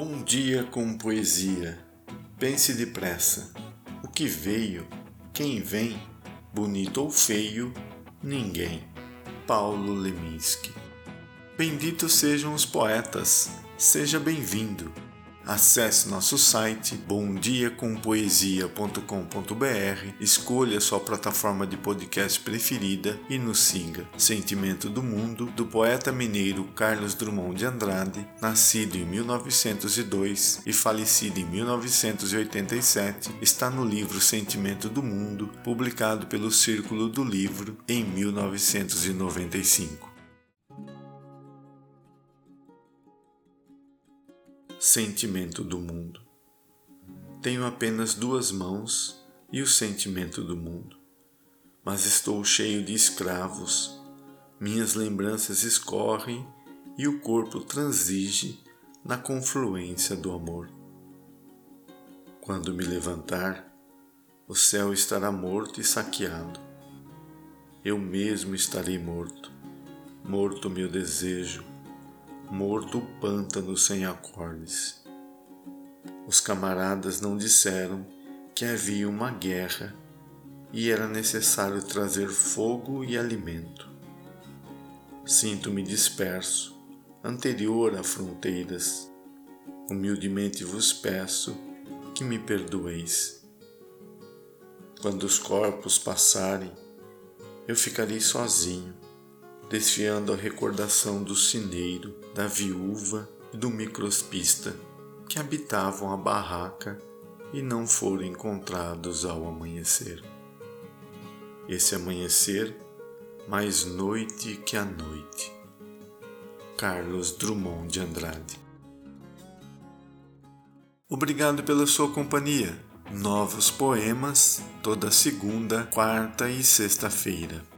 Bom dia com poesia. Pense depressa. O que veio, quem vem, bonito ou feio, ninguém. Paulo Leminski. Benditos sejam os poetas. Seja bem-vindo. Acesse nosso site bomdiacompoesia.com.br, escolha sua plataforma de podcast preferida e nos siga. Sentimento do Mundo, do poeta mineiro Carlos Drummond de Andrade, nascido em 1902 e falecido em 1987, está no livro Sentimento do Mundo, publicado pelo Círculo do Livro em 1995. Sentimento do mundo. Tenho apenas duas mãos e o sentimento do mundo, mas estou cheio de escravos. Minhas lembranças escorrem e o corpo transige na confluência do amor. Quando me levantar, o céu estará morto e saqueado. Eu mesmo estarei morto, morto meu desejo, morto o pântano sem acordes. Os camaradas não disseram que havia uma guerra e era necessário trazer fogo e alimento. Sinto-me disperso, anterior a fronteiras. Humildemente vos peço que me perdoeis. Quando os corpos passarem, eu ficarei sozinho desfiando a recordação do cineiro, da viúva e do microspista que habitavam a barraca e não foram encontrados ao amanhecer. Esse amanhecer, mais noite que a noite. Carlos Drummond de Andrade. Obrigado pela sua companhia. Novos poemas toda segunda, quarta e sexta-feira.